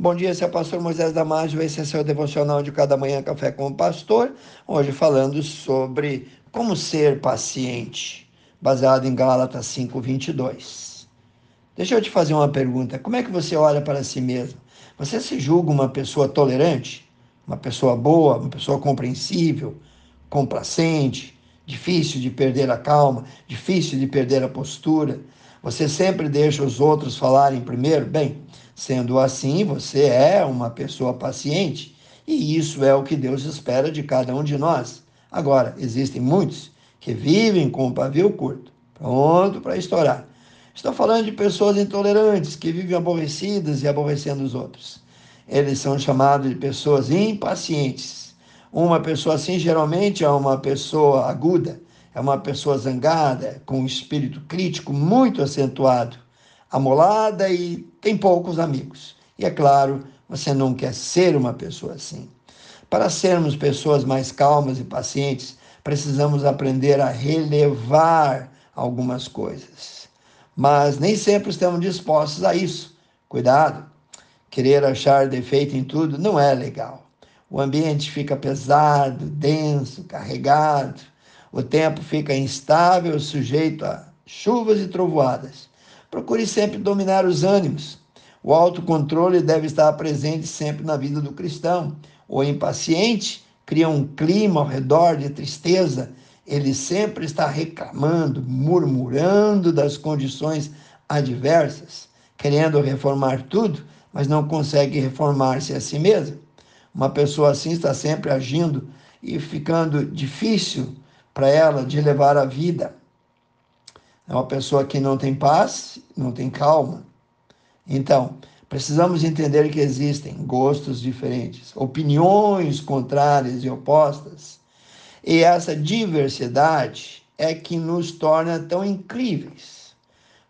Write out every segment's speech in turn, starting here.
Bom dia, esse é o pastor Moisés Damásio, esse é seu devocional de cada manhã, Café com o Pastor. Hoje falando sobre como ser paciente, baseado em Gálatas 5:22. Deixa eu te fazer uma pergunta, como é que você olha para si mesmo? Você se julga uma pessoa tolerante, uma pessoa boa, uma pessoa compreensível, complacente, difícil de perder a calma, difícil de perder a postura? Você sempre deixa os outros falarem primeiro? Bem, Sendo assim, você é uma pessoa paciente e isso é o que Deus espera de cada um de nós. Agora, existem muitos que vivem com o pavio curto, pronto para estourar. Estou falando de pessoas intolerantes que vivem aborrecidas e aborrecendo os outros. Eles são chamados de pessoas impacientes. Uma pessoa assim geralmente é uma pessoa aguda, é uma pessoa zangada, com um espírito crítico muito acentuado amolada e tem poucos amigos. E é claro, você não quer ser uma pessoa assim. Para sermos pessoas mais calmas e pacientes, precisamos aprender a relevar algumas coisas. Mas nem sempre estamos dispostos a isso. Cuidado, querer achar defeito em tudo não é legal. O ambiente fica pesado, denso, carregado, o tempo fica instável, sujeito a chuvas e trovoadas. Procure sempre dominar os ânimos. O autocontrole deve estar presente sempre na vida do cristão. O impaciente cria um clima ao redor de tristeza. Ele sempre está reclamando, murmurando das condições adversas, querendo reformar tudo, mas não consegue reformar-se a si mesmo. Uma pessoa assim está sempre agindo e ficando difícil para ela de levar a vida. É uma pessoa que não tem paz, não tem calma. Então, precisamos entender que existem gostos diferentes, opiniões contrárias e opostas. E essa diversidade é que nos torna tão incríveis.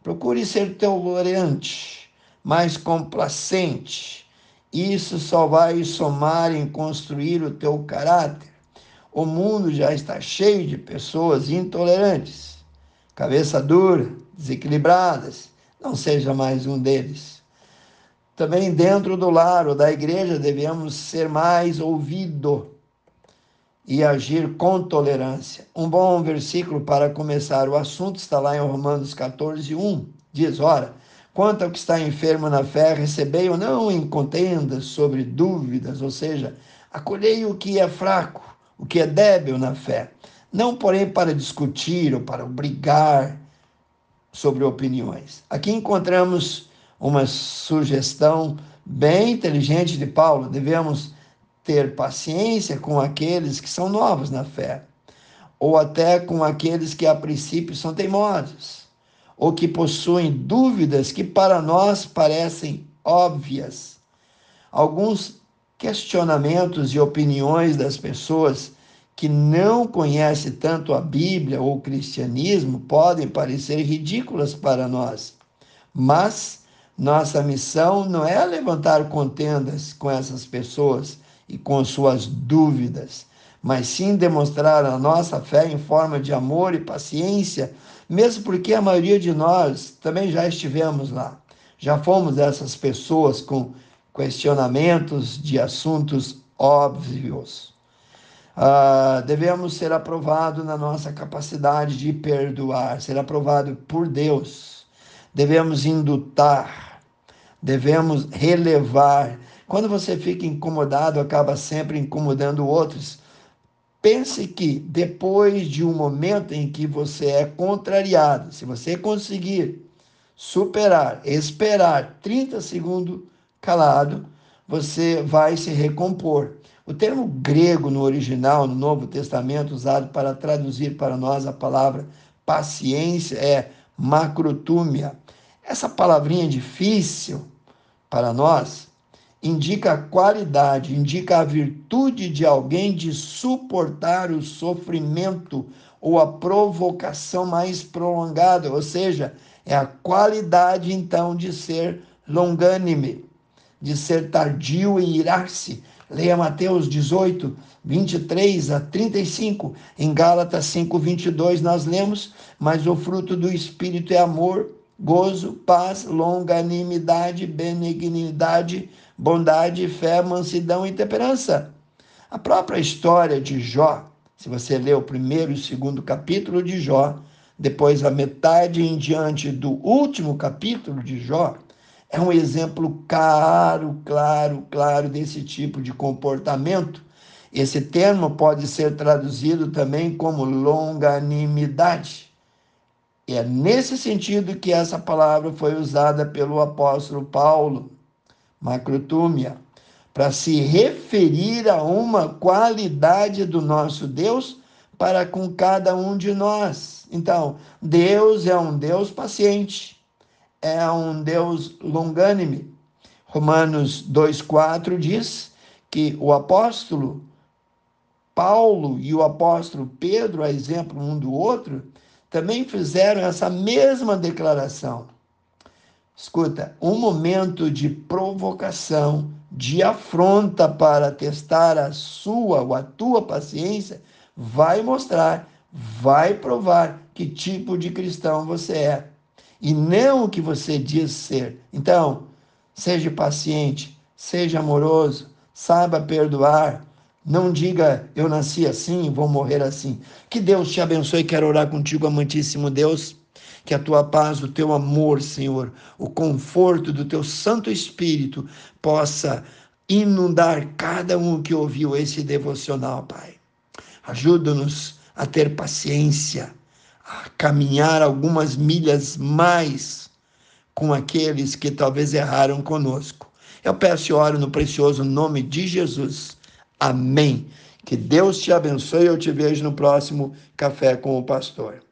Procure ser tolerante, mais complacente. Isso só vai somar em construir o teu caráter. O mundo já está cheio de pessoas intolerantes cabeça dura, desequilibradas, não seja mais um deles. Também dentro do lar ou da igreja devemos ser mais ouvido e agir com tolerância. Um bom versículo para começar o assunto está lá em Romanos 14, 1. Diz: Ora, quanto ao que está enfermo na fé, recebei ou não em contendas sobre dúvidas, ou seja, acolhei o que é fraco, o que é débil na fé não, porém, para discutir ou para brigar sobre opiniões. Aqui encontramos uma sugestão bem inteligente de Paulo. Devemos ter paciência com aqueles que são novos na fé, ou até com aqueles que a princípio são teimosos, ou que possuem dúvidas que para nós parecem óbvias. Alguns questionamentos e opiniões das pessoas que não conhece tanto a Bíblia ou o cristianismo podem parecer ridículas para nós. Mas nossa missão não é levantar contendas com essas pessoas e com suas dúvidas, mas sim demonstrar a nossa fé em forma de amor e paciência, mesmo porque a maioria de nós também já estivemos lá. Já fomos essas pessoas com questionamentos de assuntos óbvios. Uh, devemos ser aprovados na nossa capacidade de perdoar, ser aprovado por Deus. Devemos indutar, devemos relevar. Quando você fica incomodado, acaba sempre incomodando outros. Pense que depois de um momento em que você é contrariado, se você conseguir superar, esperar 30 segundos calado, você vai se recompor. O termo grego no original, no Novo Testamento, usado para traduzir para nós a palavra paciência é macrotúmia. Essa palavrinha difícil para nós indica a qualidade, indica a virtude de alguém de suportar o sofrimento ou a provocação mais prolongada, ou seja, é a qualidade então de ser longânime, de ser tardio em irar-se, Leia Mateus 18, 23 a 35. Em Gálatas 5, 22 nós lemos: Mas o fruto do Espírito é amor, gozo, paz, longanimidade, benignidade, bondade, fé, mansidão e temperança. A própria história de Jó, se você ler o primeiro e segundo capítulo de Jó, depois a metade em diante do último capítulo de Jó, é um exemplo claro, claro, claro desse tipo de comportamento. Esse termo pode ser traduzido também como longanimidade. É nesse sentido que essa palavra foi usada pelo apóstolo Paulo, macrotúmia, para se referir a uma qualidade do nosso Deus para com cada um de nós. Então, Deus é um Deus paciente, é um Deus longânime. Romanos 2,4 diz que o apóstolo Paulo e o apóstolo Pedro, a exemplo um do outro, também fizeram essa mesma declaração. Escuta, um momento de provocação, de afronta para testar a sua ou a tua paciência, vai mostrar, vai provar que tipo de cristão você é e não o que você diz ser. Então, seja paciente, seja amoroso, saiba perdoar, não diga eu nasci assim, vou morrer assim. Que Deus te abençoe. Quero orar contigo, amantíssimo Deus. Que a tua paz, o teu amor, Senhor, o conforto do teu Santo Espírito possa inundar cada um que ouviu esse devocional, Pai. Ajuda-nos a ter paciência, a caminhar algumas milhas mais com aqueles que talvez erraram conosco. Eu peço e oro no precioso nome de Jesus. Amém. Que Deus te abençoe. Eu te vejo no próximo Café com o Pastor.